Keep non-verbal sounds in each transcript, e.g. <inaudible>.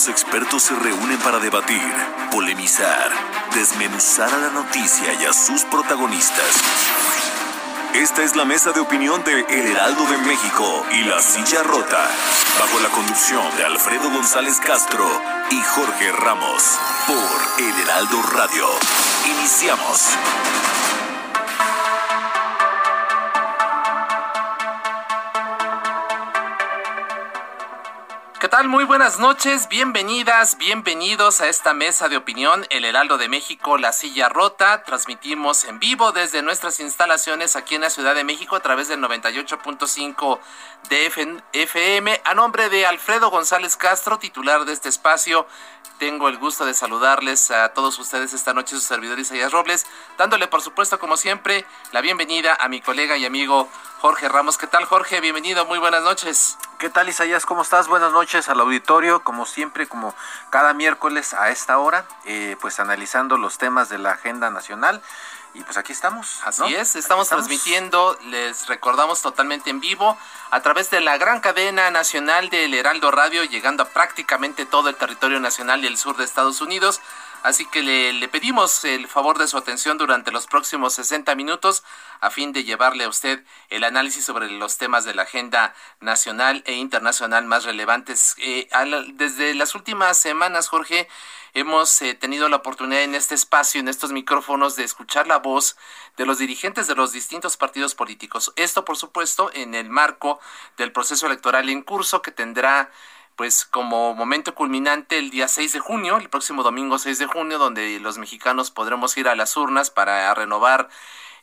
Los expertos se reúnen para debatir, polemizar, desmenuzar a la noticia y a sus protagonistas. Esta es la mesa de opinión de El Heraldo de México y La Silla Rota, bajo la conducción de Alfredo González Castro y Jorge Ramos, por El Heraldo Radio. Iniciamos. Tal? Muy buenas noches, bienvenidas, bienvenidos a esta mesa de opinión, El Heraldo de México, La Silla Rota. Transmitimos en vivo desde nuestras instalaciones aquí en la Ciudad de México a través del 98.5 de FM. A nombre de Alfredo González Castro, titular de este espacio, tengo el gusto de saludarles a todos ustedes esta noche, su servidor Isaías Robles, dándole por supuesto, como siempre, la bienvenida a mi colega y amigo Jorge Ramos. ¿Qué tal, Jorge? Bienvenido, muy buenas noches. ¿Qué tal, Isaías? ¿Cómo estás? Buenas noches al auditorio, como siempre, como cada miércoles a esta hora, eh, pues analizando los temas de la agenda nacional. Y pues aquí estamos. Así es, estamos, transmitiendo, les recordamos totalmente en vivo, a través de la gran cadena nacional del Heraldo Radio, llegando a prácticamente todo el territorio nacional y el sur de Estados Unidos. Así que le, le, pedimos el favor de su atención durante los próximos 60 minutos a fin de llevarle a usted el análisis sobre los temas de la agenda nacional e internacional más relevantes. Eh, desde las últimas semanas, Jorge, hemos eh, tenido la oportunidad en este espacio, en estos micrófonos, de escuchar la voz de los dirigentes de los distintos partidos políticos. Esto, por supuesto, en el marco del proceso electoral en curso que tendrá pues como momento culminante el día 6 de junio, el próximo domingo 6 de junio, donde los mexicanos podremos ir a las urnas para renovar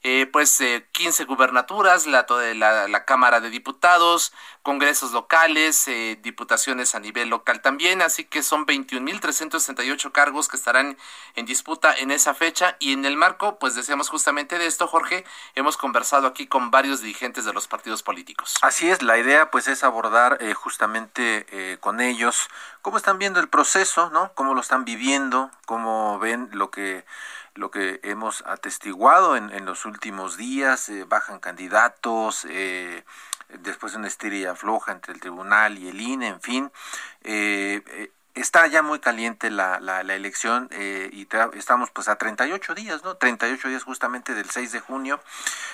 eh, pues eh, 15 gubernaturas, la, la, la, Cámara de Diputados, congresos locales, eh, diputaciones a nivel local también, así que son 21.368 cargos que estarán en disputa en esa fecha y en el marco, pues decíamos justamente de esto, Jorge, hemos conversado aquí con varios dirigentes de los partidos políticos. Así es, la idea pues es abordar eh, justamente eh, con ellos cómo están viendo el proceso, ¿no? Cómo lo están viviendo, cómo ven lo que lo que hemos atestiguado en, en los últimos días, eh, bajan candidatos, eh, después de una estiria floja entre el tribunal y el INE, en fin. Eh, está ya muy caliente la, la, la elección eh, y estamos pues a 38 días, ¿no? 38 días justamente del 6 de junio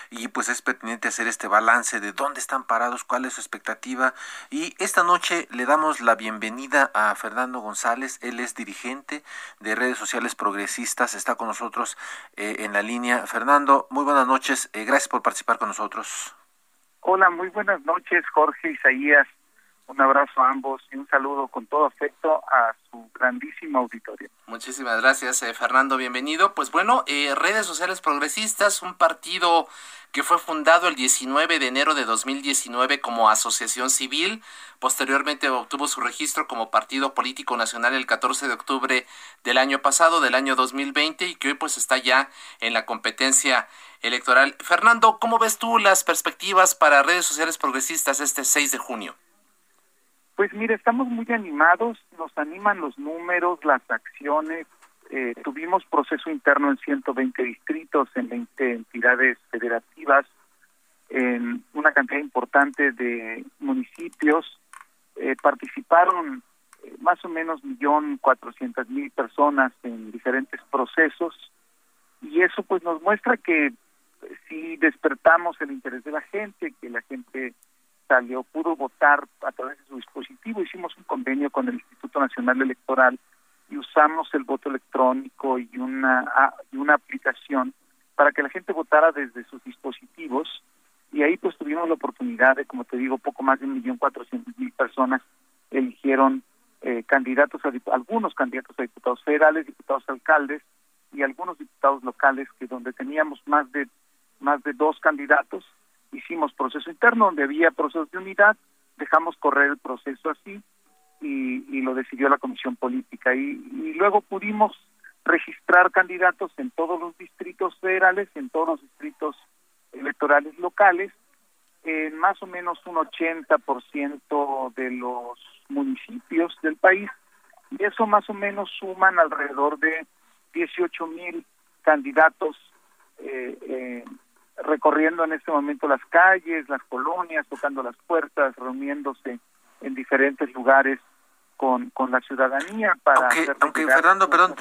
y pues es pertinente hacer este balance de dónde están parados, cuál es su expectativa y esta noche le damos la bienvenida a Fernando González, él es dirigente de redes sociales progresistas, está con nosotros eh, en la línea. Fernando, muy buenas noches, eh, gracias por participar con nosotros. Hola, muy buenas noches, Jorge Isaías. Un abrazo a ambos y un saludo con todo afecto a su grandísimo auditorio. Muchísimas gracias, eh, Fernando. Bienvenido. Pues bueno, eh, redes sociales progresistas, un partido que fue fundado el 19 de enero de 2019 como asociación civil. Posteriormente obtuvo su registro como partido político nacional el 14 de octubre del año pasado, del año 2020, y que hoy pues está ya en la competencia electoral. Fernando, ¿cómo ves tú las perspectivas para redes sociales progresistas este 6 de junio? Pues mire, estamos muy animados, nos animan los números, las acciones. Eh, tuvimos proceso interno en 120 distritos, en 20 entidades federativas, en una cantidad importante de municipios. Eh, participaron eh, más o menos millón cuatrocientas mil personas en diferentes procesos y eso pues nos muestra que si despertamos el interés de la gente, que la gente pudo votar a través de su dispositivo. Hicimos un convenio con el Instituto Nacional Electoral y usamos el voto electrónico y una, y una aplicación para que la gente votara desde sus dispositivos y ahí pues tuvimos la oportunidad de, como te digo, poco más de un millón cuatrocientos mil personas eligieron eh, candidatos a algunos candidatos a diputados federales, diputados alcaldes y algunos diputados locales que donde teníamos más de más de dos candidatos proceso interno donde había procesos de unidad, dejamos correr el proceso así y, lo decidió la comisión política. Y, y luego pudimos registrar candidatos en todos los distritos federales, en todos los distritos electorales locales, en más o menos un 80% de los municipios del país, y eso más o menos suman alrededor de 18 mil candidatos eh, eh, recorriendo en este momento las calles, las colonias, tocando las puertas, reuniéndose en diferentes lugares con, con la ciudadanía para... Aunque, Fernando, perdón,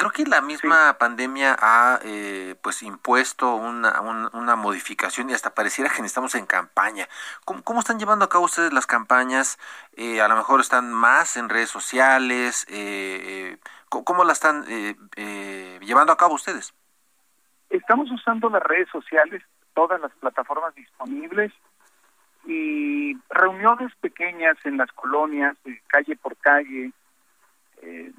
Creo que la misma pandemia ha eh, pues impuesto una, una, modificación y hasta pareciera que estamos en campaña. ¿Cómo, ¿Cómo, están llevando a cabo ustedes las campañas? Eh, a lo mejor están más en redes sociales. Eh, ¿Cómo la están llevando a cabo ustedes? Estamos usando las redes sociales, todas las plataformas disponibles y reuniones pequeñas en las colonias, calle por calle. Eh,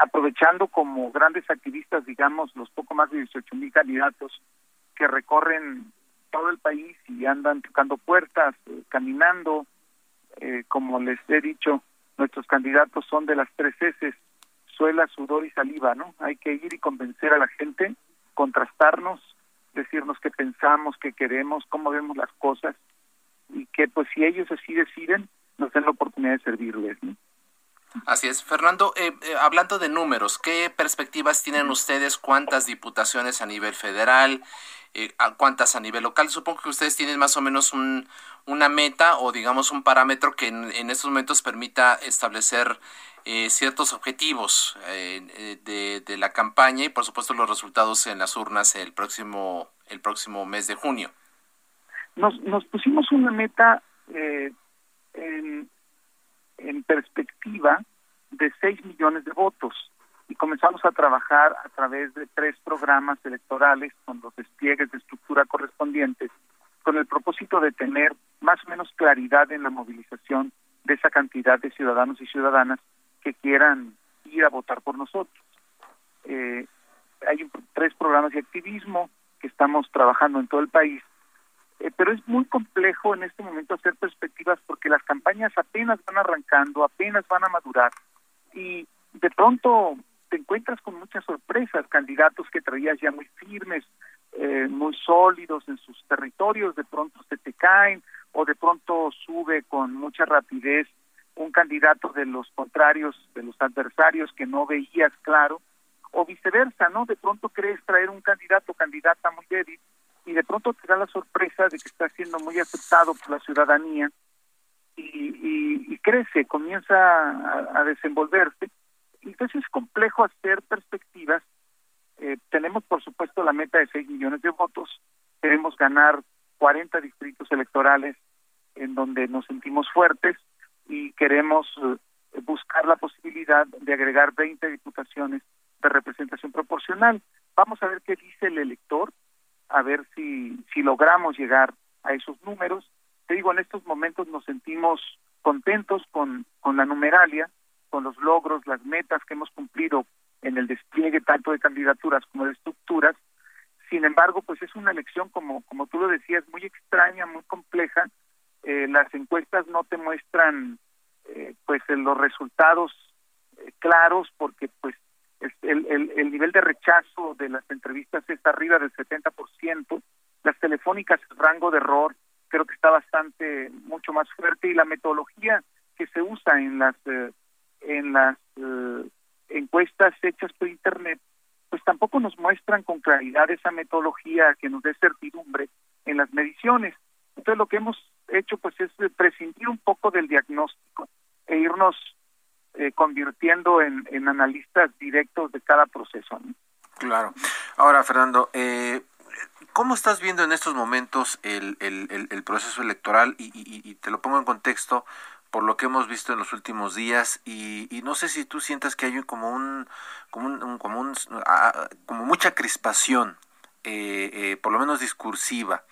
aprovechando como grandes activistas, digamos, los poco más de 18 mil candidatos que recorren todo el país y andan tocando puertas, eh, caminando, eh, como les he dicho, nuestros candidatos son de las tres S, suela, sudor y saliva, ¿no? Hay que ir y convencer a la gente, contrastarnos, decirnos qué pensamos, qué queremos, cómo vemos las cosas y que pues si ellos así deciden, nos den la oportunidad de servirles, ¿no? Así es. Fernando, eh, eh, hablando de números, ¿qué perspectivas tienen ustedes? ¿Cuántas diputaciones a nivel federal? Eh, ¿Cuántas a nivel local? Supongo que ustedes tienen más o menos un, una meta o digamos un parámetro que en, estos momentos permita establecer ciertos objetivos de, de, la campaña y por supuesto los resultados en las urnas el próximo, el próximo mes de junio. Nos, nos pusimos una meta en en perspectiva de 6 millones de votos y comenzamos a trabajar a través de tres programas electorales con los despliegues de estructura correspondientes con el propósito de tener más o menos claridad en la movilización de esa cantidad de ciudadanos y ciudadanas que quieran ir a votar por nosotros. Eh, hay tres programas de activismo que estamos trabajando en todo el país eh, pero es muy complejo en este momento hacer perspectivas porque las campañas apenas van arrancando, apenas van a madurar y de pronto te encuentras con muchas sorpresas, candidatos que traías ya muy firmes, eh, muy sólidos en sus territorios, de pronto se te caen o de pronto sube con mucha rapidez un candidato de los contrarios, de los adversarios que no veías claro, o viceversa, ¿no? De pronto crees traer un candidato o candidata muy débil y de pronto te da la sorpresa de que está siendo muy aceptado por la ciudadanía y, crece, comienza a, desenvolverse. Entonces es complejo hacer perspectivas. Eh, tenemos, por supuesto, la meta de 6 millones de votos. Queremos ganar 40 distritos electorales en donde nos sentimos fuertes y queremos eh, buscar la posibilidad de agregar 20 diputaciones de representación proporcional. Vamos a ver qué dice el elector a ver si, si logramos llegar a esos números. Te digo, en estos momentos nos sentimos contentos con, con la numeralia, con los logros, las metas que hemos cumplido en el despliegue tanto de candidaturas como de estructuras. Sin embargo, pues es una elección, como, como tú lo decías, muy extraña, muy compleja. Eh, las encuestas no te muestran eh, pues los resultados eh, claros porque pues el, el, el, nivel de rechazo de las entrevistas está arriba del 70%, las telefónicas, el rango de error creo que está bastante, mucho más fuerte y la metodología que se usa en las, eh, en las eh, encuestas hechas por Internet, pues tampoco nos muestran con claridad esa metodología que nos dé certidumbre en las mediciones. Entonces lo que hemos hecho pues es prescindir un poco del diagnóstico e irnos eh, convirtiendo en, analistas directos de cada proceso. Claro. Ahora, Fernando, eh, ¿cómo estás viendo en estos momentos el, proceso electoral? Y, te lo pongo en contexto por lo que hemos visto en los últimos días y, no sé si tú sientas que hay como un como un, como, un, como mucha crispación eh, eh, por lo menos discursiva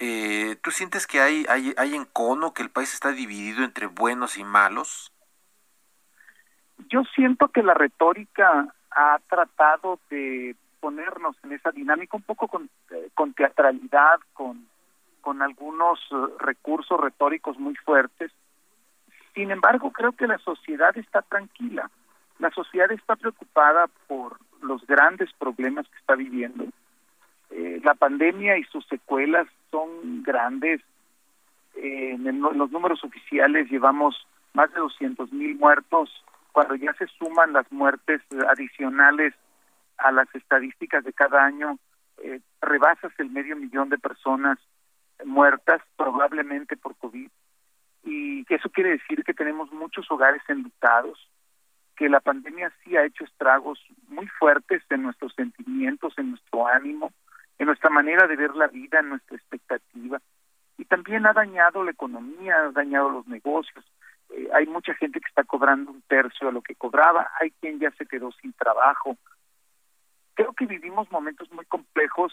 eh, ¿Tú sientes que hay, hay, hay encono, que el país está dividido entre buenos y malos? yo siento que la retórica ha tratado de ponernos en esa dinámica un poco con, eh, con teatralidad, con, con algunos eh, recursos retóricos muy fuertes. Sin embargo, creo que la sociedad está tranquila. La sociedad está preocupada por los grandes problemas que está viviendo. Eh, la pandemia y sus secuelas son grandes. Eh, en, los números oficiales llevamos más de 200 mil muertos. Cuando ya se suman las muertes adicionales a las estadísticas de cada año, eh, rebasas el medio millón de personas muertas probablemente por COVID y eso quiere decir que tenemos muchos hogares enlutados, que la pandemia sí ha hecho estragos muy fuertes en nuestros sentimientos, en nuestro ánimo, en nuestra manera de ver la vida, en nuestra expectativa y también ha dañado la economía, ha dañado los negocios. Eh, hay mucha gente que está cobrando un tercio de lo que cobraba, hay quien ya se quedó sin trabajo, creo que vivimos momentos muy complejos.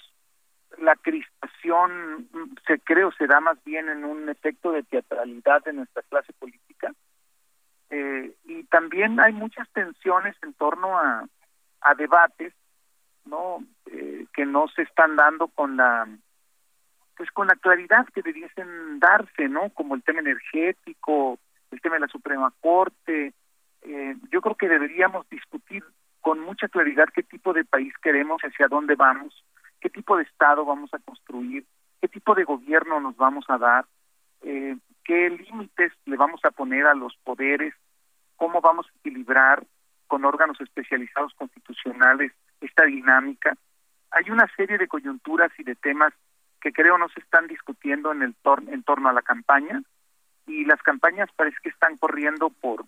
La crispación mm, se creo se da más bien en un efecto de teatralidad de nuestra clase política. Eh, y también hay muchas tensiones en torno a, a debates no que no se están dando con la pues con la claridad que debiesen darse no como el tema energético el tema de la Suprema Corte eh, yo creo que deberíamos discutir con mucha claridad qué tipo de país queremos, hacia dónde vamos, qué tipo de Estado vamos a construir, qué tipo de gobierno nos vamos a dar, eh, qué límites le vamos a poner a los poderes, cómo vamos a equilibrar con órganos especializados constitucionales esta dinámica. Hay una serie de coyunturas y de temas que creo no se están discutiendo en el en torno a la campaña y las campañas parece que están corriendo por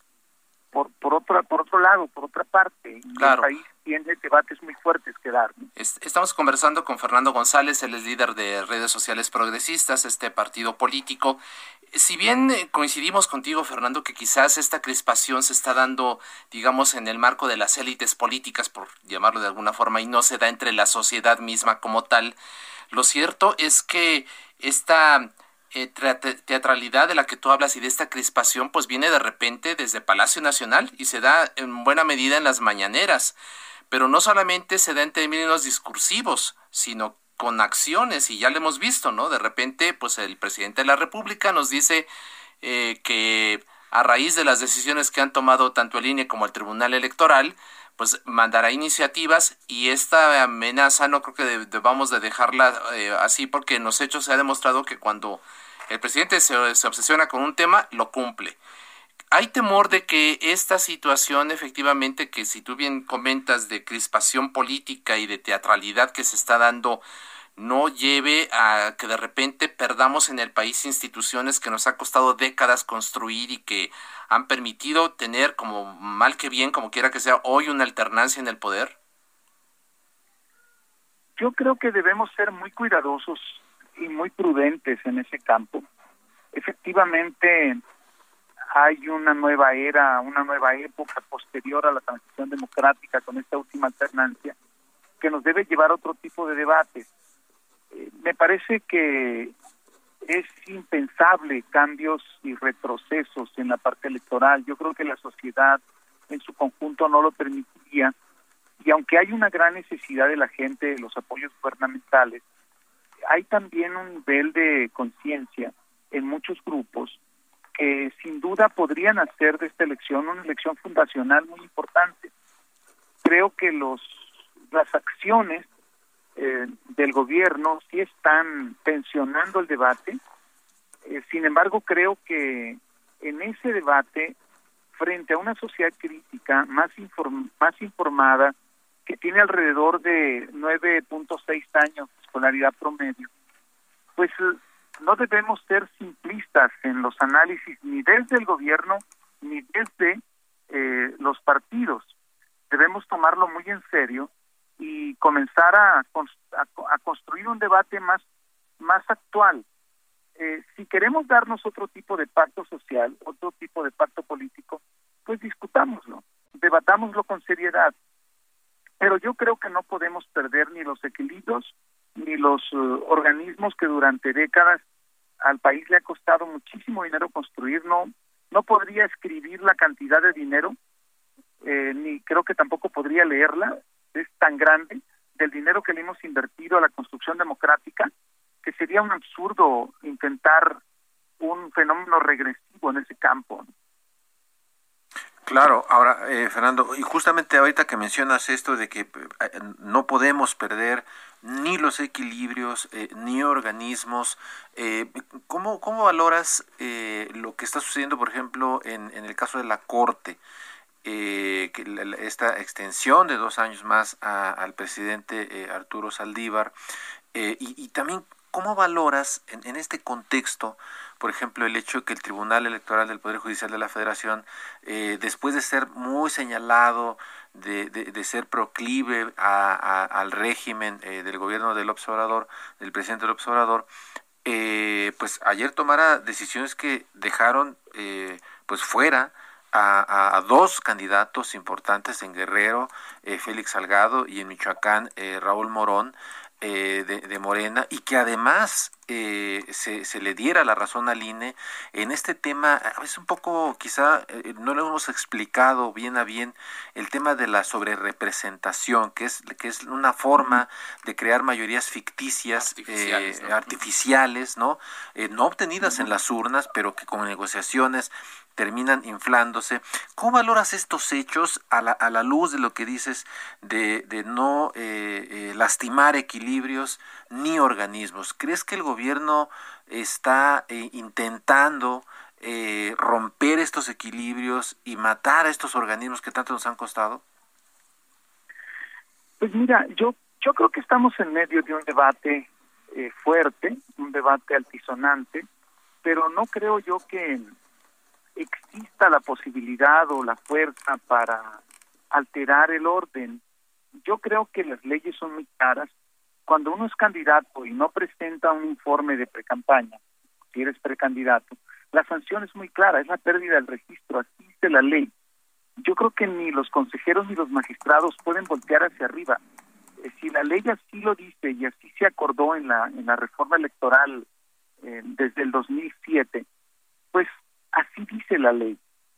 por, por, otro, por otro lado, por otra parte. El país tiene debates muy fuertes que dar. Estamos conversando con Fernando González, él es líder de redes sociales progresistas, este partido político. Si bien eh, coincidimos contigo, Fernando, que quizás esta crispación se está dando, digamos, en el marco de las élites políticas, por llamarlo de alguna forma, y no se da entre la sociedad misma como tal, lo cierto es que esta eh, teatralidad de la que tú hablas y de esta crispación, pues viene de repente desde Palacio Nacional y se da en buena medida en las mañaneras. Pero no solamente se da en términos discursivos, sino con acciones, y ya lo hemos visto, ¿no? De repente, pues el presidente de la República nos dice eh, que a raíz de las decisiones que han tomado tanto el INE como el Tribunal Electoral, pues mandará iniciativas y esta amenaza no creo que debamos de dejarla eh, así porque en los hechos se ha demostrado que cuando el presidente se, obsesiona con un tema, lo cumple. Hay temor de que esta situación efectivamente que si tú bien comentas de crispación política y de teatralidad que se está dando no lleve a que de repente perdamos en el país instituciones que nos ha costado décadas construir y que han permitido tener como mal que bien, como quiera que sea, hoy una alternancia en el poder? Yo creo que debemos ser muy cuidadosos y muy prudentes en ese campo. Efectivamente, hay una nueva era, una nueva época posterior a la transición democrática con esta última alternancia que nos debe llevar a otro tipo de debates me parece que es impensable cambios y retrocesos en la parte electoral. Yo creo que la sociedad en su conjunto no lo permitiría. Y aunque hay una gran necesidad de la gente de los apoyos gubernamentales, hay también un nivel de conciencia en muchos grupos que sin duda podrían hacer de esta elección una elección fundacional muy importante. Creo que los las acciones eh, del gobierno sí están tensionando el debate. Eh, sin embargo, creo que en ese debate, frente a una sociedad crítica más, más informada, que tiene alrededor de 9.6 años escolaridad promedio, pues no debemos ser simplistas en los análisis ni desde el gobierno ni desde eh, los partidos. Debemos tomarlo muy en serio y comenzar a, construir un debate más, más actual. Eh, si queremos darnos otro tipo de pacto social, otro tipo de pacto político, pues discutámoslo, debatámoslo con seriedad. Pero yo creo que no podemos perder ni los equilibrios ni los eh, organismos que durante décadas al país le ha costado muchísimo dinero construir. No, no podría escribir la cantidad de dinero, eh, ni creo que tampoco podría leerla es tan grande del dinero que le hemos invertido a la construcción democrática que sería un absurdo intentar un fenómeno regresivo en ese campo. Claro, ahora, eh, Fernando, y justamente ahorita que mencionas esto de que eh, no podemos perder ni los equilibrios, eh, ni organismos, ¿cómo, ¿cómo, valoras lo que está sucediendo, por ejemplo, en, el caso de la Corte? que esta extensión de dos años más al presidente Arturo Saldívar y, y, también cómo valoras en, en este contexto por ejemplo, el hecho de que el Tribunal Electoral del Poder Judicial de la Federación, eh, después de ser muy señalado, de, de, ser proclive al régimen eh, del gobierno del observador, del presidente del observador, eh, pues ayer tomara decisiones que dejaron pues fuera a, a, dos candidatos importantes en Guerrero, Félix Salgado, y en Michoacán, Raúl Morón, eh, de, Morena y que además eh, se, se, le diera la razón al INE en este tema, a veces un poco quizá eh, no lo hemos explicado bien a bien, el tema de la sobrerepresentación, que es, que es una forma de crear mayorías ficticias, artificiales, ¿no? ¿no? obtenidas en las urnas, pero que con negociaciones terminan inflándose. ¿Cómo valoras estos hechos a la, a la luz de lo que dices de, de no eh, eh, lastimar equilibrios ni organismos? ¿Crees que el gobierno está eh, intentando romper estos equilibrios y matar a estos organismos que tanto nos han costado? Pues mira, yo, yo creo que estamos en medio de un debate fuerte, un debate altisonante, pero no creo yo que exista la posibilidad o la fuerza para alterar el orden. Yo creo que las leyes son muy claras. Cuando uno es candidato y no presenta un informe de precampaña, si eres precandidato, la sanción es muy clara, es la pérdida del registro, así dice la ley. Yo creo que ni los consejeros ni los magistrados pueden voltear hacia arriba. Eh, si la ley así lo dice y así se acordó en la en la reforma electoral eh, desde el 2007, pues Así dice la ley.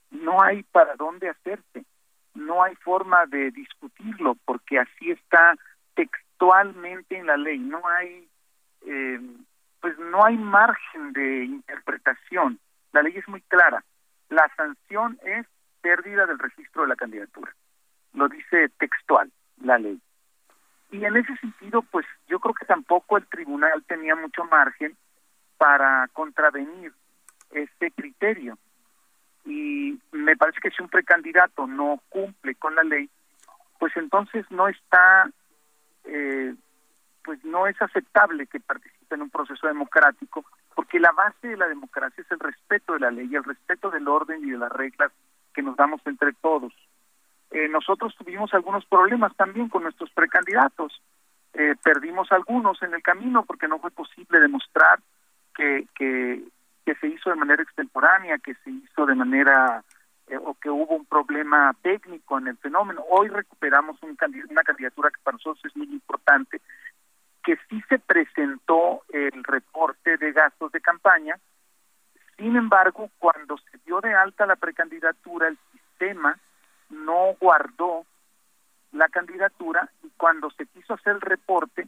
No hay para dónde hacerse. No hay forma de discutirlo porque así está textualmente en la ley. No hay, eh, pues no hay margen de interpretación. La ley es muy clara. La sanción es pérdida del registro de la candidatura. Lo dice textual la ley. Y en ese sentido, pues yo creo que tampoco el tribunal tenía mucho margen para contravenir este criterio. Y me parece que si un precandidato no cumple con la ley, pues entonces no está, eh, pues no es aceptable que participe en un proceso democrático, porque la base de la democracia es el respeto de la ley, el respeto del orden y de las reglas que nos damos entre todos. Eh, nosotros tuvimos algunos problemas también con nuestros precandidatos. Eh, perdimos algunos en el camino porque no fue posible demostrar que, que que se hizo de manera extemporánea, que se hizo de manera eh, o que hubo un problema técnico en el fenómeno. Hoy recuperamos un una candidatura que para nosotros es muy importante, que sí se presentó el reporte de gastos de campaña, sin embargo, cuando se dio de alta la precandidatura, el sistema no guardó la candidatura y cuando se quiso hacer el reporte,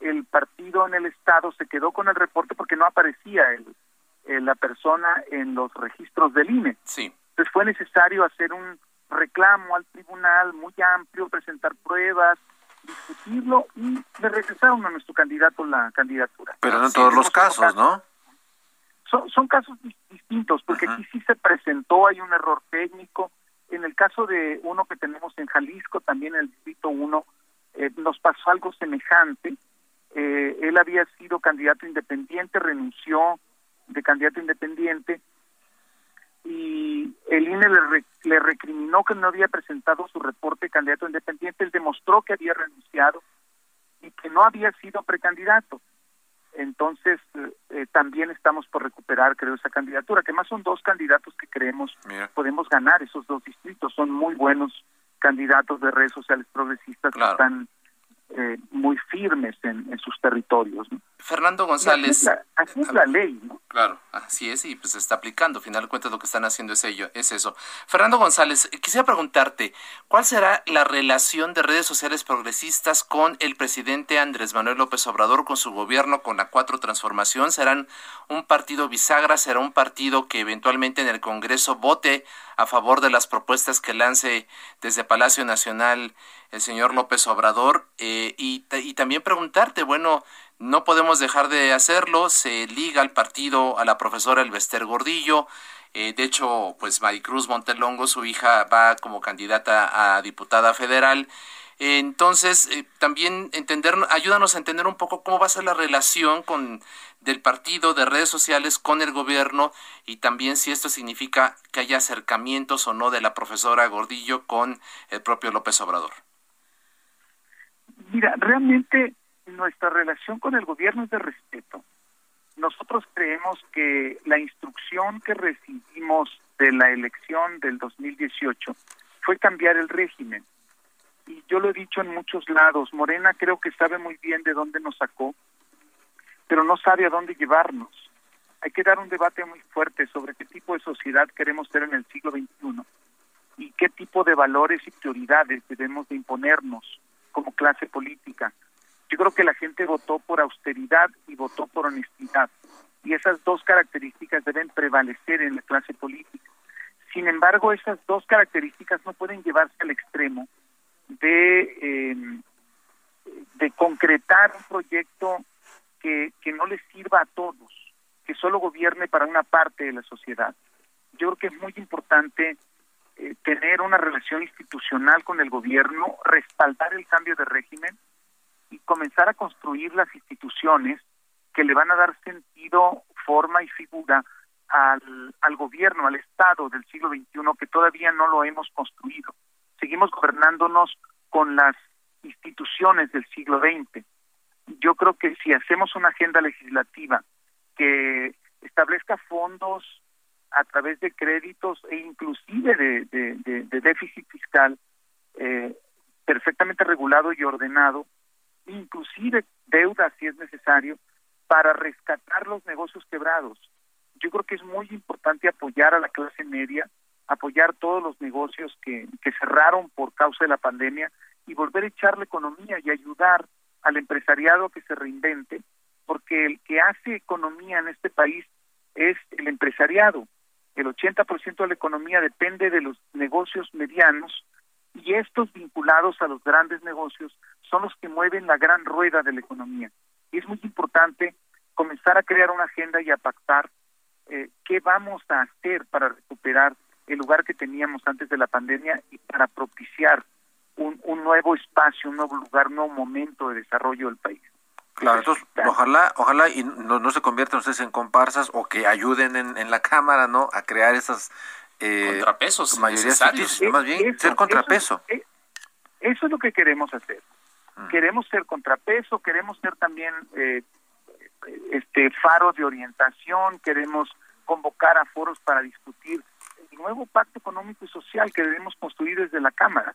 el partido en el Estado se quedó con el reporte porque no aparecía el, eh, la persona en los registros del INE. Sí. Entonces fue necesario hacer un reclamo al tribunal muy amplio, presentar pruebas, discutirlo y le regresaron a nuestro candidato la candidatura. Pero no en todos los casos, ¿no? Son, son casos distintos, porque aquí sí se presentó, hay un error técnico. En el caso de uno que tenemos en Jalisco, también en el distrito 1, eh, nos pasó algo semejante. Eh, él había sido candidato independiente, renunció, de candidato independiente y el INE le, le recriminó que no había presentado su reporte de candidato independiente, él demostró que había renunciado y que no había sido precandidato. Entonces, eh, también estamos por recuperar, creo, esa candidatura, que más son dos candidatos que creemos podemos ganar esos dos distritos. Son muy buenos candidatos de redes sociales progresistas que están eh, muy firmes en, en sus territorios. ¿no? Fernando González. Así es, la, ley, ¿no? Claro, así es, y pues se está aplicando. Al final de cuentas, lo que están haciendo es, ello, es eso. Fernando González, quisiera preguntarte, ¿cuál será la relación de redes sociales progresistas con el presidente Andrés Manuel López Obrador, con su gobierno, con la Cuatro Transformación? ¿Serán un partido bisagra? ¿Será un partido que eventualmente en el Congreso vote a favor de las propuestas que lance desde Palacio Nacional el señor López Obrador? Eh, y, también preguntarte, bueno, no podemos dejar de hacerlo, se liga al partido a la profesora Elvester Gordillo, eh, de hecho, pues Maricruz Montelongo, su hija, va como candidata a diputada federal. entonces, eh, también entender, ayúdanos a entender un poco cómo va a ser la relación con del partido de redes sociales con el gobierno y también si esto significa que haya acercamientos o no de la profesora Gordillo con el propio López Obrador. Mira, realmente nuestra relación con el gobierno es de respeto. Nosotros creemos que la instrucción que recibimos de la elección del 2018 fue cambiar el régimen. Y yo lo he dicho en muchos lados, Morena creo que sabe muy bien de dónde nos sacó, pero no sabe a dónde llevarnos. Hay que dar un debate muy fuerte sobre qué tipo de sociedad queremos ser en el siglo XXI y qué tipo de valores y prioridades debemos de imponernos como clase política yo creo que la gente votó por austeridad y votó por honestidad. Y esas dos características deben prevalecer en la clase política. Sin embargo, esas dos características no pueden llevarse al extremo de, em, de concretar un proyecto que, que no les sirva a todos, que solo gobierne para una parte de la sociedad. Yo creo que es muy importante eh, tener una relación institucional con el gobierno, respaldar el cambio de régimen, y comenzar a construir las instituciones que le van a dar sentido, forma y figura al, al gobierno, al Estado del siglo XXI que todavía no lo hemos construido. Seguimos gobernándonos con las instituciones del siglo XX. Yo creo que si hacemos una agenda legislativa que establezca fondos a través de créditos e inclusive de, déficit fiscal eh, perfectamente regulado y ordenado, inclusive deuda si es necesario, para rescatar los negocios quebrados. Yo creo que es muy importante apoyar a la clase media, apoyar todos los negocios que, cerraron por causa de la pandemia y volver a echar la economía y ayudar al empresariado que se reinvente, porque el que hace economía en este país es el empresariado. El 80% de la economía depende de los negocios medianos y estos vinculados a los grandes negocios son los que mueven la gran rueda de la economía. Y es muy importante comenzar a crear una agenda y a pactar eh, qué vamos a hacer para recuperar el lugar que teníamos antes de la pandemia y para propiciar un, un nuevo espacio, un nuevo lugar, un nuevo momento de desarrollo del país. Claro, entonces ojalá, ojalá y no, no se conviertan ustedes en comparsas o que ayuden en, en la Cámara, ¿no? A crear esas eh, contrapesos mayoría más bien ser contrapeso. Eso, eso, es lo que queremos hacer. Mm. Queremos ser contrapeso, queremos ser también eh, este faro de orientación, queremos convocar a foros para discutir el nuevo pacto económico y social que debemos construir desde la Cámara,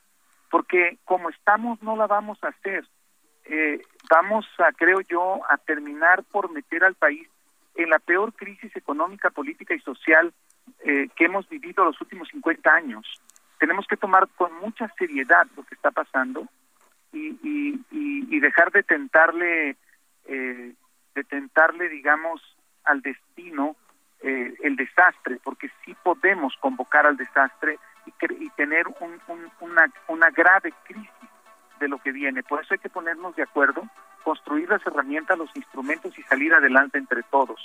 porque como estamos no la vamos a hacer. Eh, vamos a, creo yo, a terminar por meter al país en la peor crisis económica, política y social eh, que hemos vivido los últimos 50 años. Tenemos que tomar con mucha seriedad lo que está pasando y, y, dejar de tentarle, eh, de tentarle, digamos, al destino eh, el desastre, porque sí podemos convocar al desastre y, y tener un, una, una grave crisis de lo que viene. Por eso hay que ponernos de acuerdo, construir las herramientas, los instrumentos y salir adelante entre todos.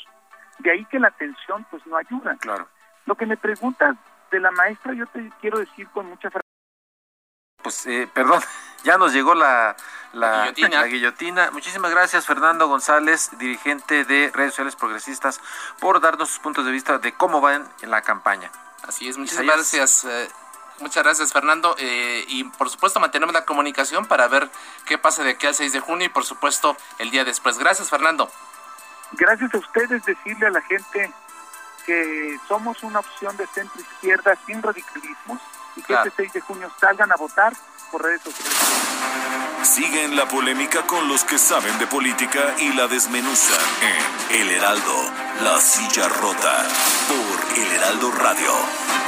De ahí que la tensión pues no ayuda. Claro. Lo que me preguntas de la maestra, yo te quiero decir con mucha pues eh, perdón, <laughs> ya nos llegó la, <laughs> la, guillotina. Muchísimas gracias Fernando González, dirigente de redes sociales progresistas, por darnos sus puntos de vista de cómo van en la campaña. Así es, muchas gracias. Muchas gracias Fernando eh, y por supuesto mantenemos la comunicación para ver qué pasa de aquí al 6 de junio y por supuesto el día después. Gracias Fernando. Gracias a ustedes decirle a la gente que somos una opción de centro izquierda sin radicalismos y que este 6 de junio salgan a votar por redes sociales. Sigue en la polémica con los que saben de política y la desmenuzan en El Heraldo, La Silla Rota, por El Heraldo Radio.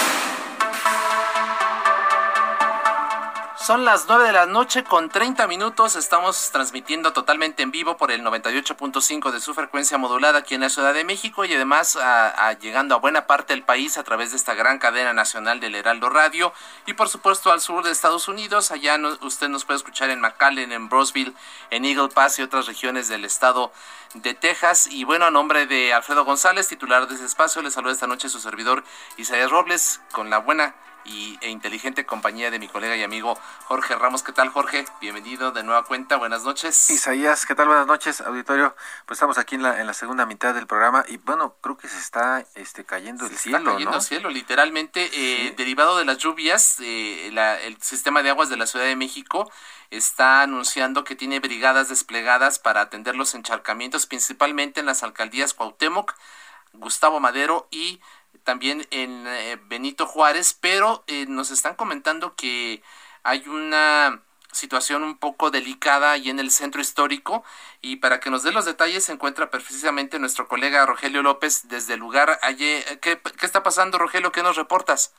Son las 9 de la noche con 30 minutos. Estamos transmitiendo totalmente en vivo por el 98.5 de su frecuencia modulada aquí en la Ciudad de México y además llegando a buena parte del país a través de esta gran cadena nacional del Heraldo Radio y por supuesto al sur de Estados Unidos. Allá usted nos puede escuchar en McAllen, en Brosville, en Eagle Pass y otras regiones del estado de Texas. Y bueno, a nombre de Alfredo González, titular de ese espacio, le saluda esta noche su servidor Isaías Robles con la buena y, e inteligente compañía de mi colega y amigo Jorge Ramos. ¿Qué tal, Jorge? Bienvenido de nueva cuenta. Buenas noches. Isaías, ¿qué tal? Buenas noches, auditorio. Pues estamos aquí en la, en la segunda mitad del programa y bueno, creo que se está este, cayendo el cielo. Está cayendo el cielo, literalmente. Eh, derivado de las lluvias, eh, el sistema de aguas de la Ciudad de México está anunciando que tiene brigadas desplegadas para atender los encharcamientos, principalmente en las alcaldías Cuauhtémoc, Gustavo Madero y también en eh, Benito Juárez, pero eh, nos están comentando que hay una situación un poco delicada ahí en el centro histórico y para que nos dé los detalles se encuentra precisamente nuestro colega Rogelio López desde el lugar. Allí, ¿qué, ¿Qué está pasando Rogelio? ¿Qué nos reportas?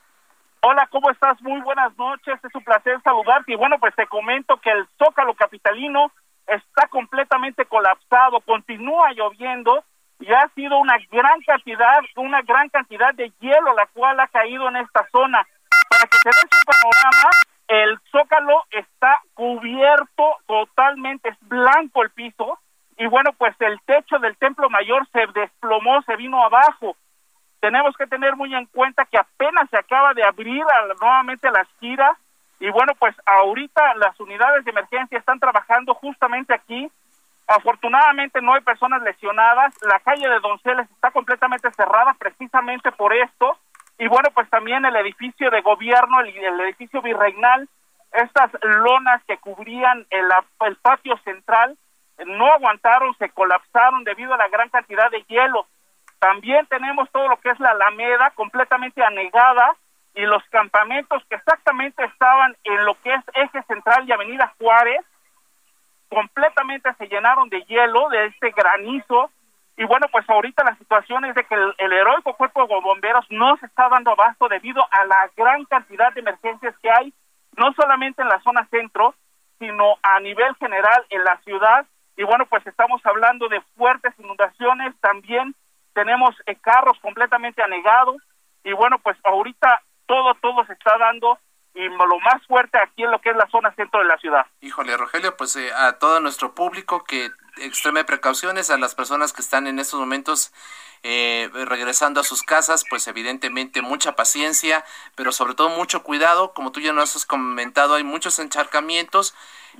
Hola, ¿cómo estás? Muy buenas noches, es un placer saludarte y bueno, pues te comento que el Zócalo Capitalino está completamente colapsado, continúa lloviendo y ha sido una gran cantidad, una gran cantidad de hielo la cual ha caído en esta zona. Para que se dé su panorama, el zócalo está cubierto totalmente, es blanco el piso, y bueno, pues el techo del templo mayor se desplomó, se vino abajo. Tenemos que tener muy en cuenta que apenas se acaba de abrir nuevamente las giras, y bueno, pues ahorita las unidades de emergencia están trabajando justamente aquí Afortunadamente no hay personas lesionadas. La calle de Donceles está completamente cerrada precisamente por esto. Y bueno, pues también el edificio de gobierno, el, edificio virreinal, estas lonas que cubrían el, el patio central, no aguantaron, se colapsaron debido a la gran cantidad de hielo. También tenemos todo lo que es la Alameda completamente anegada y los campamentos que exactamente estaban en lo que es eje central y avenida Juárez completamente se llenaron de hielo, de este granizo, y bueno, pues ahorita la situación es de que el, heroico cuerpo de bomberos no se está dando abasto debido a la gran cantidad de emergencias que hay, no solamente en la zona centro, sino a nivel general en la ciudad. Y bueno, pues estamos hablando de fuertes inundaciones, también tenemos eh, carros completamente anegados, y bueno, pues ahorita todo, todo se está dando y lo más fuerte aquí en lo que es la zona centro de la ciudad. Híjole, Rogelio, pues eh, a todo nuestro público que extreme precauciones, a las personas que están en estos momentos eh, regresando a sus casas, pues evidentemente mucha paciencia, pero sobre todo mucho cuidado, como tú ya nos has comentado, hay muchos encharcamientos,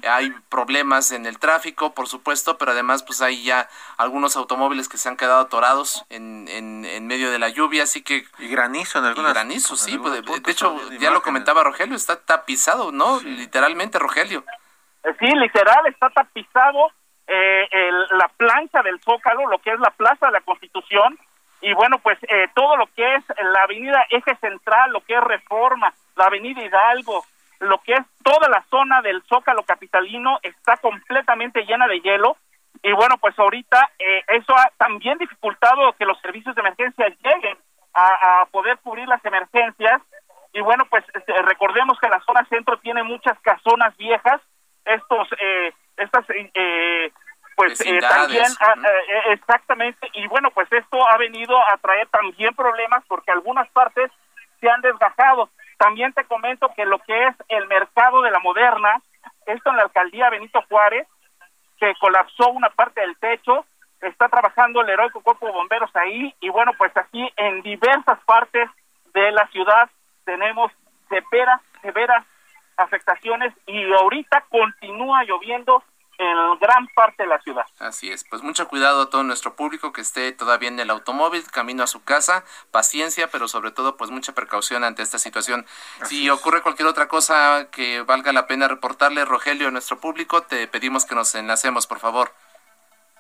hay problemas en el tráfico, por supuesto, pero además pues hay ya algunos automóviles que se han quedado atorados en, en, medio de la lluvia, así que... Y granizo en algunas... granizo, sí, pues, de, hecho ya lo comentaba Rogelio, está tapizado, ¿no? Literalmente, Rogelio. Sí, literal, está tapizado eh, la plancha del Zócalo, lo que es la Plaza de la Constitución, y bueno, pues eh, todo lo que es la avenida Eje Central, lo que es Reforma, la avenida Hidalgo, lo que es toda la zona del Zócalo capitalino está completamente llena de hielo. Y bueno, pues ahorita eh, eso ha también dificultado que los servicios de emergencia lleguen a, poder cubrir las emergencias. Y bueno, pues este, recordemos que la zona centro tiene muchas casonas viejas, estos, eh, estas eh, pues eh, también ah, eh, exactamente. Y bueno pues esto ha venido a traer también problemas porque algunas partes se han desgajado. También te comento que lo que es el mercado de la moderna esto en la alcaldía Benito Juárez que colapsó una parte del techo está trabajando el heroico cuerpo de bomberos ahí y bueno pues aquí en diversas partes de la ciudad tenemos severas severas afectaciones y ahorita continúa lloviendo en gran parte de la ciudad. Así es, pues mucho cuidado a todo nuestro público que esté todavía en el automóvil, camino a su casa, paciencia, pero sobre todo pues mucha precaución ante esta situación. si ocurre cualquier otra cosa que valga la pena reportarle, Rogelio, a nuestro público, te pedimos que nos enlacemos, por favor.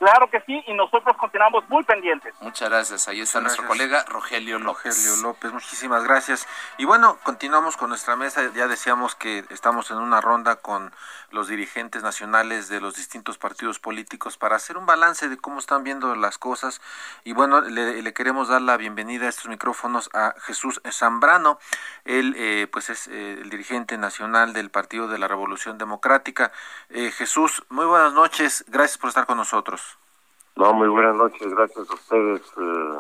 Claro que sí, y nosotros continuamos muy pendientes. Muchas gracias. Ahí está nuestro colega Rogelio López. Rogelio López, muchísimas gracias. Y bueno, continuamos con nuestra mesa. Ya decíamos que estamos en una ronda con los dirigentes nacionales de los distintos partidos políticos para hacer un balance de cómo están viendo las cosas. Y bueno, le, queremos dar la bienvenida a estos micrófonos a Jesús Zambrano. Él, eh, pues, es eh, el dirigente nacional del Partido de la Revolución Democrática. Eh, Jesús, muy buenas noches. Gracias por estar con nosotros. No, muy buenas noches, gracias a ustedes, eh,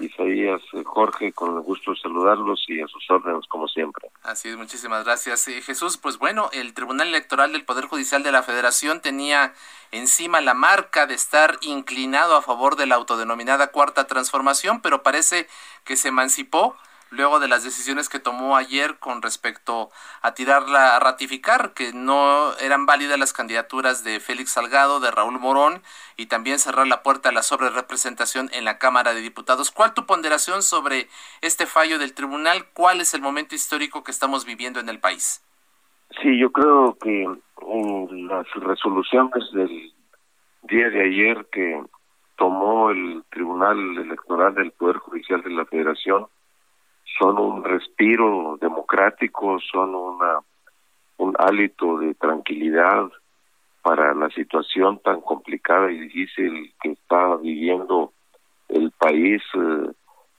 Isaías, eh, Jorge, con el gusto de saludarlos y a sus órdenes como siempre. Así es, muchísimas gracias. Eh, Jesús, pues bueno, el Tribunal Electoral del Poder Judicial de la Federación tenía encima la marca de estar inclinado a favor de la autodenominada Cuarta Transformación, pero parece que se emancipó luego de las decisiones que tomó ayer con respecto a tirarla a ratificar que no eran válidas las candidaturas de Félix Salgado, de Raúl Morón y también cerrar la puerta a la sobrerepresentación en la Cámara de Diputados. ¿Cuál tu ponderación sobre este fallo del tribunal? ¿Cuál es el momento histórico que estamos viviendo en el país? Sí, yo creo que en las resoluciones del día de ayer que tomó el Tribunal Electoral del Poder Judicial de la Federación son un respiro democrático, son una un hálito de tranquilidad para la situación tan complicada y difícil que está viviendo el país eh,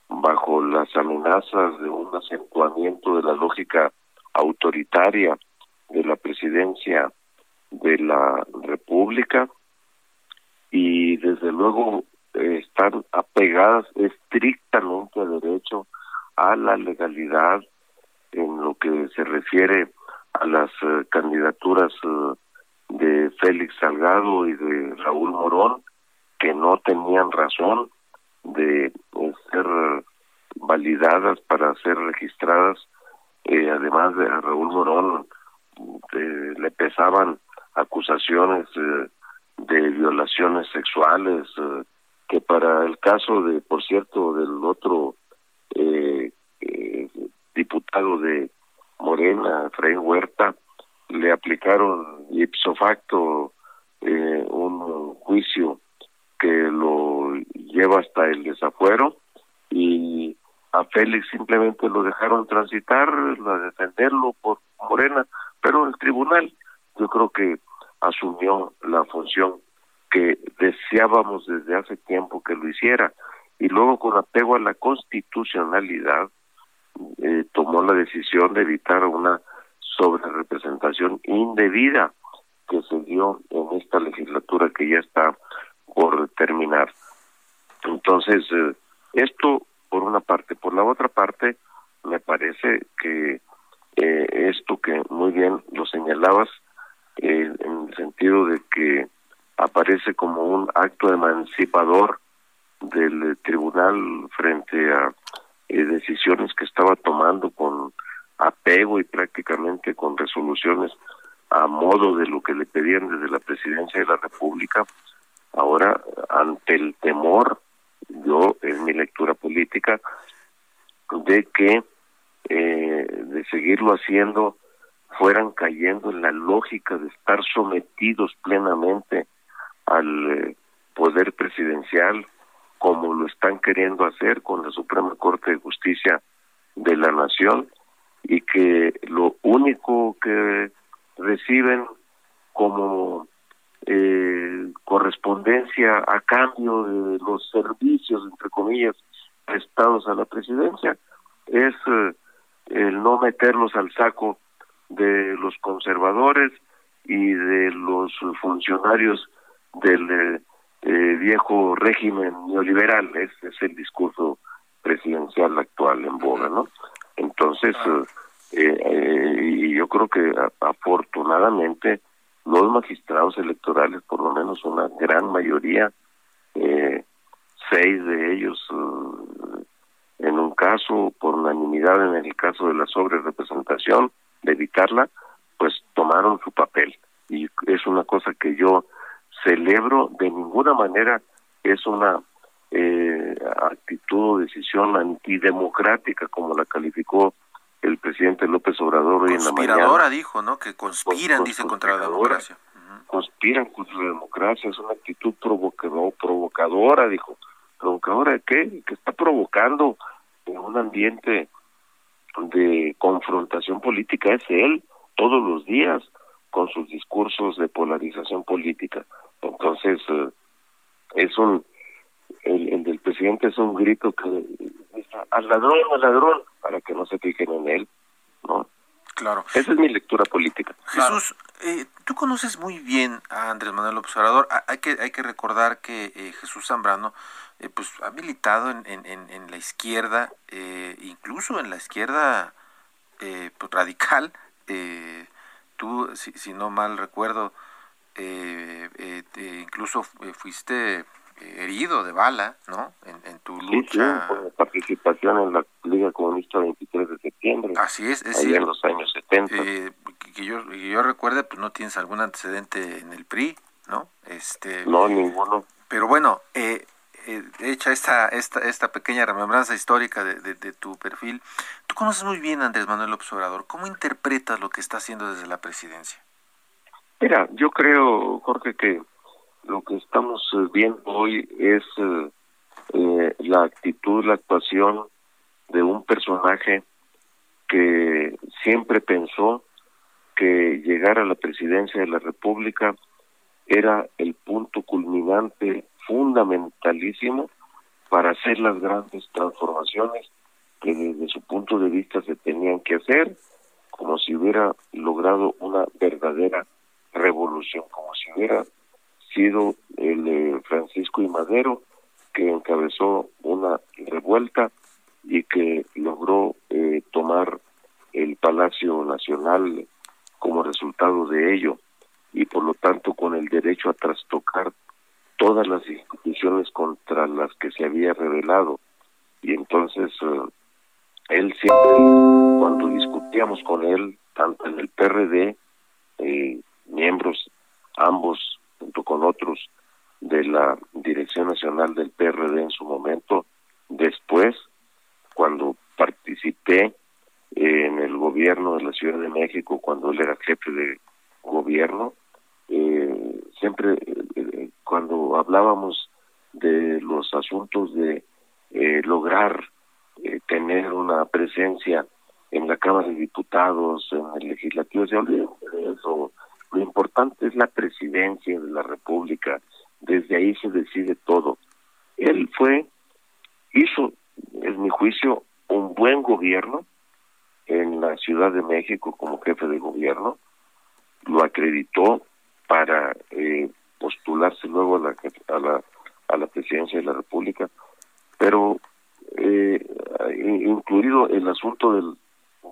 bajo las amenazas de un acentuamiento de la lógica autoritaria de la presidencia de la República. Y desde luego eh, están apegadas estrictamente al derecho a la legalidad en lo que se refiere a las eh, candidaturas eh, de Félix Salgado y de Raúl Morón, que no tenían razón de eh, ser validadas para ser registradas. además de Raúl Morón, le pesaban acusaciones de violaciones sexuales, que para el caso de, por cierto, del otro eh, eh, diputado de Morena, Fray Huerta, le aplicaron ipso facto eh, un juicio que lo lleva hasta el desafuero y a Félix simplemente lo dejaron transitar, a defenderlo por Morena, pero el tribunal yo creo que asumió la función que deseábamos desde hace tiempo que lo hiciera, y luego con apego a la constitucionalidad eh, tomó la decisión de evitar una sobrerepresentación indebida que se dio en esta legislatura que ya está por terminar. Entonces, eh, esto por una parte. Por la otra parte, me parece que eh, esto que muy bien lo señalabas, en el sentido de que aparece como un acto emancipador del tribunal frente a eh, decisiones que estaba tomando con apego y prácticamente con resoluciones a modo de lo que le pedían desde la presidencia de la República. Ahora, ante el temor, yo en mi lectura política, de que eh, de seguirlo haciendo fueran cayendo en la lógica de estar sometidos plenamente al eh, poder presidencial como lo están queriendo hacer con la Suprema Corte de Justicia de la Nación y que lo único que reciben como eh, correspondencia a cambio de los servicios, entre comillas, prestados a la presidencia, es eh, el no meterlos al saco de los conservadores y de los funcionarios del eh, eh, viejo régimen neoliberal, es, es el discurso presidencial actual en boga, ¿no? Entonces, eh, eh, y yo creo que afortunadamente los magistrados electorales, por lo menos una gran mayoría, eh, seis de ellos en un caso, por unanimidad en el caso de la sobrerepresentación, de evitarla, pues tomaron su papel. Y es una cosa que yo celebro de ninguna manera es una eh, actitud o decisión antidemocrática como la calificó el presidente López Obrador hoy en la mañana. Conspiradora dijo, ¿no? Que conspiran, dice, contra la democracia. Conspiran contra la democracia, es una actitud provocador, provocadora, dijo. ¿Provocadora de qué? Que está provocando en un ambiente de confrontación política, es él, todos los días, con sus discursos de polarización política. Entonces, eh, es un el, del presidente es un grito que al ladrón, al ladrón, para que no se fijen en él, ¿no? Claro. Esa es mi lectura política. Jesús, eh, tú conoces muy bien a Andrés Manuel Observador. Hay que, hay que recordar que eh, Jesús Zambrano eh, pues, ha militado en, en, en la izquierda, incluso en la izquierda pues, radical. tú, si, si, no mal recuerdo, incluso fuiste herido de bala, ¿no? En, tu lucha. Sí, participación en la Liga Comunista 23 de septiembre. Así es, es en los años 70. Eh, que, yo, que yo recuerde, pues no tienes algún antecedente en el PRI, ¿no? Este, no, ninguno. Pero bueno, eh, eh, hecha esta, esta, esta pequeña remembranza histórica de, de, tu perfil, tú conoces muy bien a Andrés Manuel Observador. ¿Cómo interpretas lo que está haciendo desde la presidencia? Mira, yo creo, Jorge, que lo que estamos eh, viendo hoy es eh, eh, la actitud, la actuación de un personaje que siempre pensó que llegar a la presidencia de la República era el punto culminante fundamentalísimo para hacer las grandes transformaciones que desde su punto de vista se tenían que hacer, como si hubiera logrado una verdadera revolución, como si hubiera sido el Francisco y Madero, que encabezó una revuelta y que logró eh, tomar el Palacio Nacional como resultado de ello y por lo tanto con el derecho a trastocar todas las instituciones contra las que se había rebelado. Y entonces eh, él siempre, cuando discutíamos con él, tanto en el PRD, eh, miembros ambos junto con otros de la Dirección Nacional del PRD en su momento. Después, cuando participé en el gobierno de la Ciudad de México, cuando él era jefe de gobierno, eh, siempre eh, eh, cuando hablábamos de los asuntos de lograr tener una presencia en la Cámara de Diputados, en el Legislativo, se eso lo importante es la presidencia de la República, desde ahí se decide todo. Él fue, hizo, en mi juicio, un buen gobierno en la Ciudad de México como jefe de gobierno, lo acreditó para eh, postularse luego a la, a la a la presidencia de la República, pero eh, incluido el asunto del,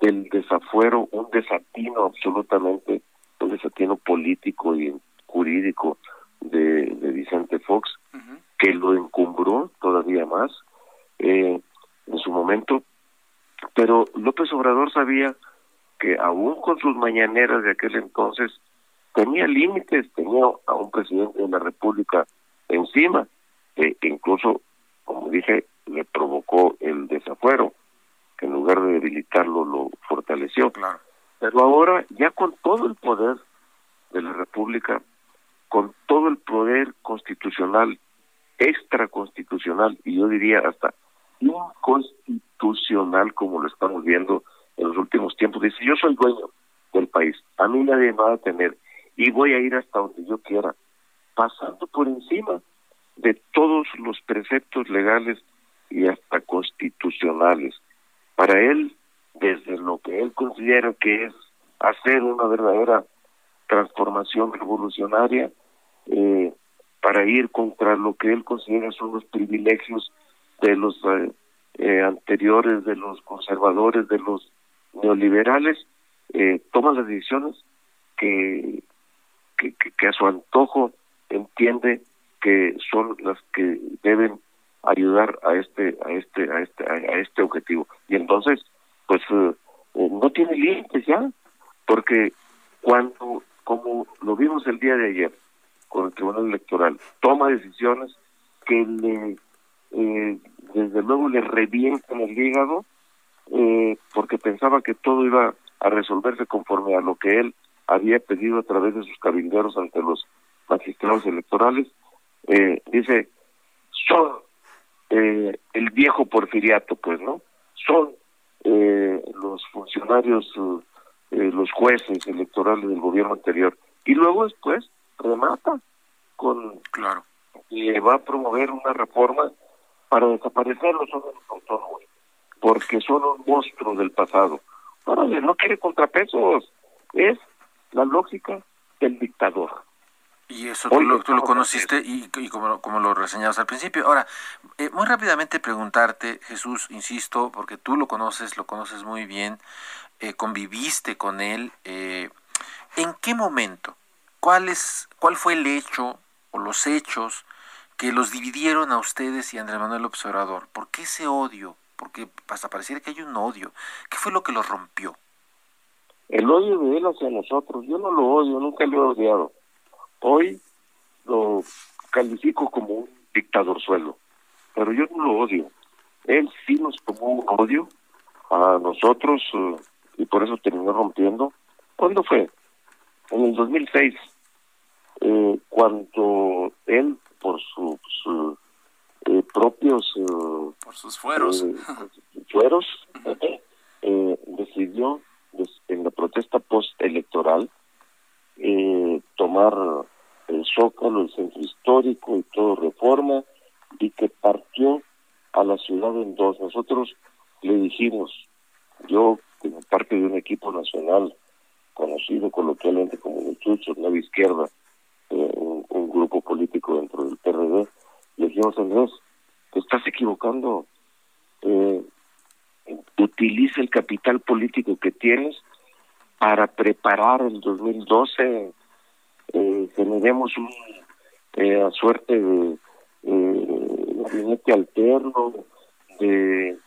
del desafuero, un desatino absolutamente un desatino político y jurídico de, de Vicente Fox, que lo encumbró todavía más eh, en su momento. Pero López Obrador sabía que aún con sus mañaneras de aquel entonces tenía límites, tenía a un presidente de la República encima, que incluso, como dije, le provocó el desafuero, que en lugar de debilitarlo lo fortaleció. Claro. Pero ahora, ya con todo el poder de la República, con todo el poder constitucional, extraconstitucional, y yo diría hasta inconstitucional, como lo estamos viendo en los últimos tiempos, dice, yo soy dueño del país, a mí nadie me va a tener, y voy a ir hasta donde yo quiera, pasando por encima de todos los preceptos legales y hasta constitucionales. Para él, desde lo que él considera que es hacer una verdadera transformación revolucionaria eh, para ir contra lo que él considera son los privilegios de los eh, eh, anteriores, de los conservadores, de los neoliberales, toma las decisiones que, que, que, a su antojo entiende que son las que deben ayudar a este a este a este a este objetivo. Y entonces pues eh, eh, no tiene límites ya, porque cuando, como lo vimos el día de ayer con el Tribunal electoral toma decisiones que le, eh, desde luego le revientan el hígado eh, porque pensaba que todo iba a resolverse conforme a lo que él había pedido a través de sus cabilderos ante los magistrados electorales. Eh, dice, son eh, el viejo porfiriato, pues, ¿no? Son eh, los funcionarios, eh, los jueces electorales del gobierno anterior. Y luego después remata con claro. que va a promover una reforma para desaparecer los órganos autónomos, porque son un monstruo del pasado. Órale, no quiere contrapesos, es la lógica del dictador. Y eso tú, lo, tú lo conociste y, y, como, como lo reseñabas al principio. Ahora, eh, muy rápidamente preguntarte, Jesús, insisto, porque tú lo conoces, lo conoces muy bien, eh, conviviste con él. Eh, ¿En qué momento? ¿Cuál, es, ¿Cuál fue el hecho o los hechos que los dividieron a ustedes y a Andrés Manuel Observador? ¿Por qué ese odio? Porque hasta pareciera que hay un odio. ¿Qué fue lo que los rompió? El odio de él hacia nosotros, yo no lo odio, nunca lo he odiado. Hoy lo califico como un dictador suelo, pero yo no lo odio. Él sí nos tomó un odio a nosotros uh, y por eso terminó rompiendo. ¿Cuándo fue? En el 2006, eh, cuando él, por sus su, eh, propios... Por sus fueros. Eh, fueros, <laughs> decidió en la protesta postelectoral eh, tomar el Zócalo, el centro histórico y todo reforma, y que partió a la ciudad en dos. Nosotros le dijimos, yo como parte de un equipo nacional conocido coloquialmente como Muchachos, Nueva Izquierda, eh, un, un, grupo político dentro del PRD, dijimos, Andrés, te estás equivocando. Eh, utiliza el capital político que tienes para preparar el 2012, eh, generemos un eh, suerte de eh, gabinete alterno, de,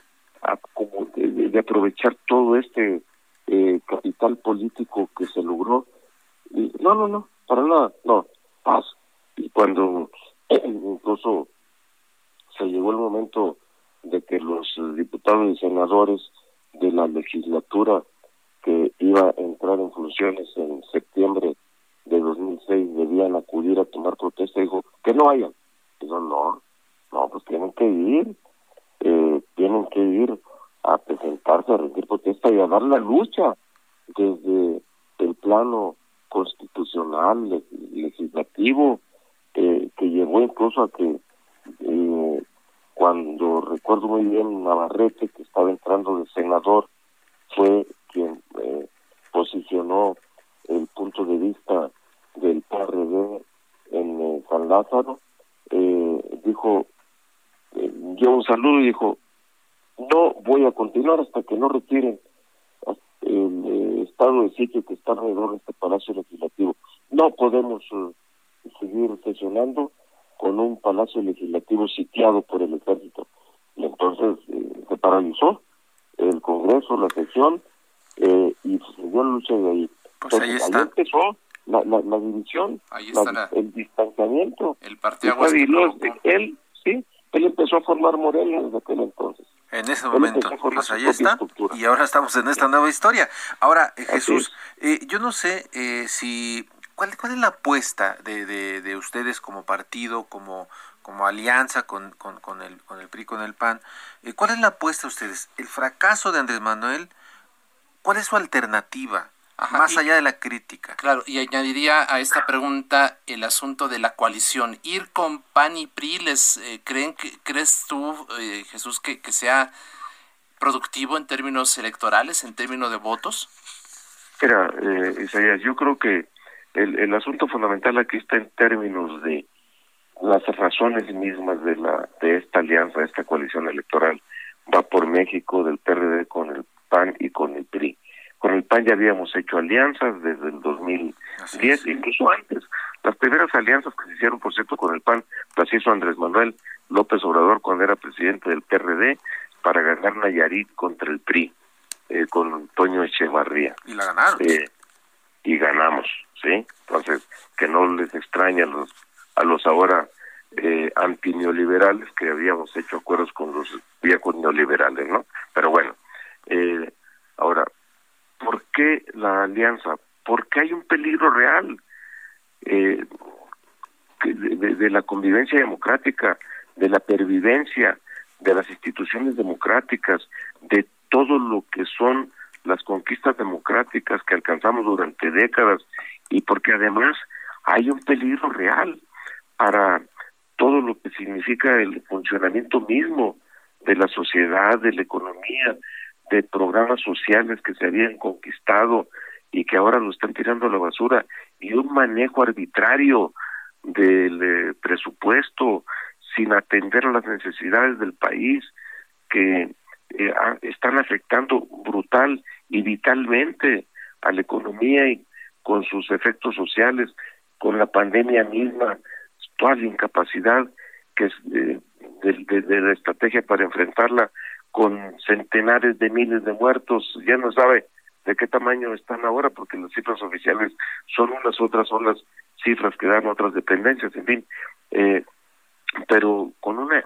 como de, aprovechar todo este eh, capital político que se logró. Y, no, no, no, para nada, no, paz. Y cuando <clears throat> incluso se llegó el momento de que los diputados y senadores de la legislatura que iba a entrar en funciones en septiembre de 2006 debían acudir a tomar protesta, dijo que no vayan. Dijo, no, no, pues tienen que ir, eh, tienen que ir a presentarse, a rendir protesta y a dar la lucha desde el plano constitucional, legislativo, eh, que llevó incluso a que eh, cuando recuerdo muy bien Navarrete, que estaba entrando de senador, fue quien eh, posicionó el punto de vista del PRD en eh, San Lázaro, eh, dijo, dio un saludo y dijo, no voy a continuar hasta que no retiren el estado de sitio que está alrededor de este Palacio Legislativo. No podemos seguir sesionando con un Palacio Legislativo sitiado por el ejército. Y entonces se paralizó el Congreso, la sesión, eh, y pues yo lucha de ahí. Pues Entonces, ahí está. Ahí empezó la, la, la división, ahí está la, el distanciamiento. El partido él, sí, él empezó a formar Morelia desde aquel entonces. En ese momento, pues ahí está. Y ahora estamos en esta nueva historia. Ahora, eh, Jesús, eh, yo no sé eh, si ¿Cuál, ¿Cuál es la apuesta de, de, de ustedes como partido, como, como alianza con, con, con, el, con el PRI, con el PAN? Eh, ¿Cuál es la apuesta de ustedes? ¿El fracaso de Andrés Manuel? ¿Cuál es su alternativa? Ajá, más y, allá de la crítica. Claro, y añadiría a esta pregunta el asunto de la coalición. ¿Ir con PAN y PRI les eh, creen que, crees tú, eh, Jesús, que, que sea productivo en términos electorales, en términos de votos? Mira, eh, Isaías, yo creo que el, el asunto fundamental aquí está en términos de las razones mismas de la de esta alianza, de esta coalición electoral. Va por México del PRD con el PAN y con el PRI. Con el PAN ya habíamos hecho alianzas desde el 2010, sí. incluso antes. Las primeras alianzas que se hicieron, por cierto, con el PAN las hizo Andrés Manuel López Obrador cuando era presidente del PRD para ganar Nayarit contra el PRI, eh, con Toño Echevarría. Y la ganaron. Eh, y ganamos, ¿sí? Entonces, que no les extraña a los a los ahora eh, antineoliberales que habíamos hecho acuerdos con los viejos neoliberales, ¿no? Pero bueno, eh, ahora, ¿por qué la alianza? Porque hay un peligro real eh, de, de la convivencia democrática, de la pervivencia de las instituciones democráticas, de todo lo que son las conquistas democráticas que alcanzamos durante décadas y porque además hay un peligro real para todo lo que significa el funcionamiento mismo de la sociedad, de la economía, de programas sociales que se habían conquistado y que ahora lo están tirando a la basura y un manejo arbitrario del eh, presupuesto sin atender a las necesidades del país que eh, están afectando brutal y vitalmente a la economía y con sus efectos sociales, con la pandemia misma, toda la incapacidad que es eh, de, la estrategia para enfrentarla con centenares de miles de muertos, ya no sabe de qué tamaño están ahora, porque las cifras oficiales son unas, otras son las cifras que dan otras dependencias, en fin, eh, pero con una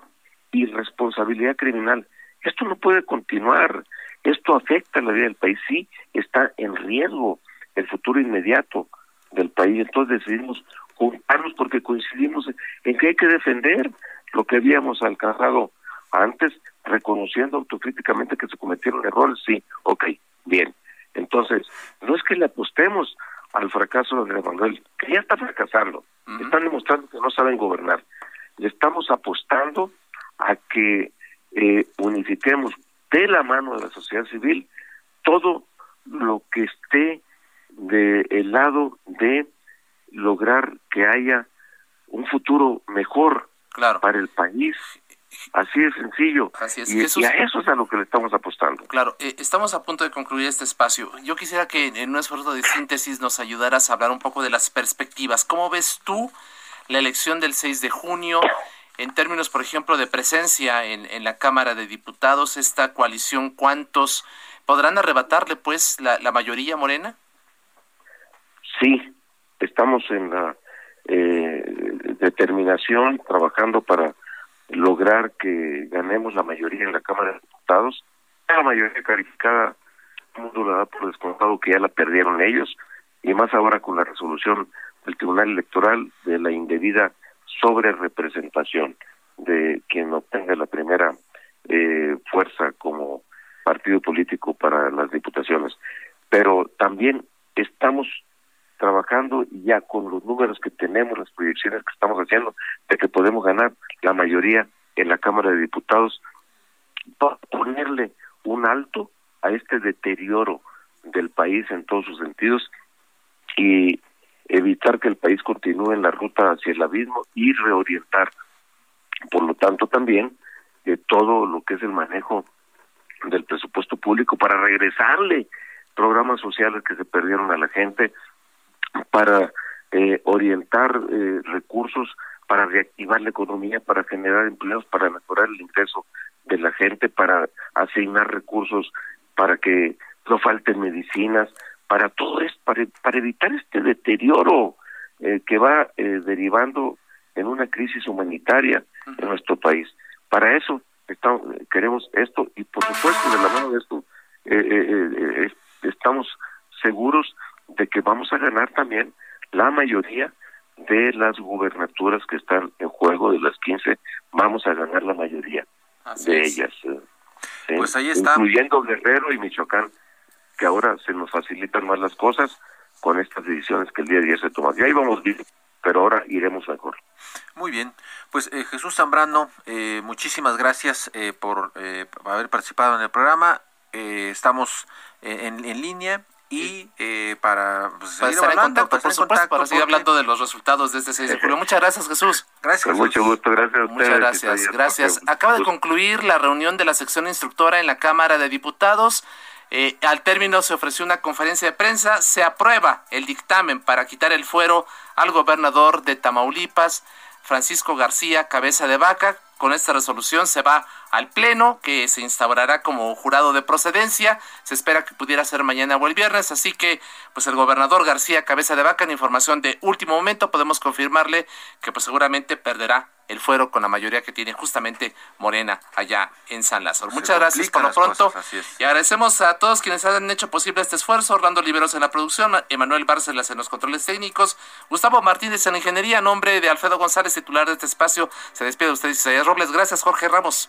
irresponsabilidad criminal. Esto no puede continuar, esto afecta la vida del país, sí, está en riesgo el futuro inmediato del país, entonces decidimos juntarnos porque coincidimos en que hay que defender lo que habíamos alcanzado antes, reconociendo autocríticamente que se cometieron errores, sí, ok, bien. Entonces, no es que le apostemos al fracaso de Manuel, que ya está fracasando, están demostrando que no saben gobernar. Le estamos apostando a que eh, unifiquemos de la mano de la sociedad civil todo lo que esté del lado de lograr que haya un futuro mejor para el país. Así de sencillo. Así es. Y, a eso es a lo que le estamos apostando. Claro, eh, estamos a punto de concluir este espacio. Yo quisiera que en un esfuerzo de síntesis nos ayudaras a hablar un poco de las perspectivas. ¿Cómo ves tú la elección del 6 de junio? En términos, por ejemplo, de presencia en, en la Cámara de Diputados, esta coalición, ¿cuántos podrán arrebatarle, pues, la, la mayoría morena? Sí, estamos en la eh, determinación, trabajando para lograr que ganemos la mayoría en la Cámara de Diputados. La mayoría calificada, el mundo la da por descontado que ya la perdieron ellos, y más ahora con la resolución del Tribunal Electoral de la indebida sobre representación de quien obtenga la primera eh, fuerza como partido político para las diputaciones. Pero también estamos trabajando ya con los números que tenemos, las proyecciones que estamos haciendo, de que podemos ganar la mayoría en la Cámara de Diputados, para ponerle un alto a este deterioro del país en todos sus sentidos y evitar que el país continúe en la ruta hacia el abismo y reorientar, por lo tanto, también de todo lo que es el manejo del presupuesto público para regresarle programas sociales que se perdieron a la gente, para eh, orientar eh, recursos para reactivar la economía, para generar empleos, para mejorar el ingreso de la gente, para asignar recursos para que no falten medicinas, para todo esto, para, para evitar este deterioro eh, que va derivando en una crisis humanitaria en nuestro país. Para eso estamos, queremos esto y por supuesto de la mano de esto estamos seguros de que vamos a ganar también la mayoría de las gubernaturas que están en juego, de las 15, vamos a ganar la mayoría de ellas. ¿eh? Pues ahí está. Incluyendo Guerrero y Michoacán, que ahora se nos facilitan más las cosas con estas decisiones que el día a día se toman. Ya íbamos bien, pero ahora iremos mejor. Muy bien, pues eh, Jesús Zambrano, eh, muchísimas gracias por haber participado en el programa. estamos en, en línea y eh, para, pues, seguir estar hablando, por supuesto, para seguir hablando de los resultados de este 6 de julio. Muchas gracias, Jesús. Gracias. Con mucho gusto, gracias a ustedes. Muchas gracias, gracias. Acaba de concluir la reunión de la sección instructora en la Cámara de Diputados. Eh, al término se ofreció una conferencia de prensa, se aprueba el dictamen para quitar el fuero al gobernador de Tamaulipas, Francisco García Cabeza de Vaca. Con esta resolución se va al Pleno, que se instaurará como jurado de procedencia. Se espera que pudiera ser mañana o el viernes, así que pues el gobernador García Cabeza de Vaca, en información de último momento, podemos confirmarle que pues seguramente perderá el fuero con la mayoría que tiene justamente Morena allá en San Lázaro. Muchas gracias por lo pronto. y agradecemos a todos quienes han hecho posible este esfuerzo. Orlando Liberos en la producción, Emanuel Bárcelas en los controles técnicos, Gustavo Martínez en la ingeniería, nombre de Alfredo González, titular de este espacio. Se despide de ustedes, Isaías Robles. Gracias, Jorge Ramos.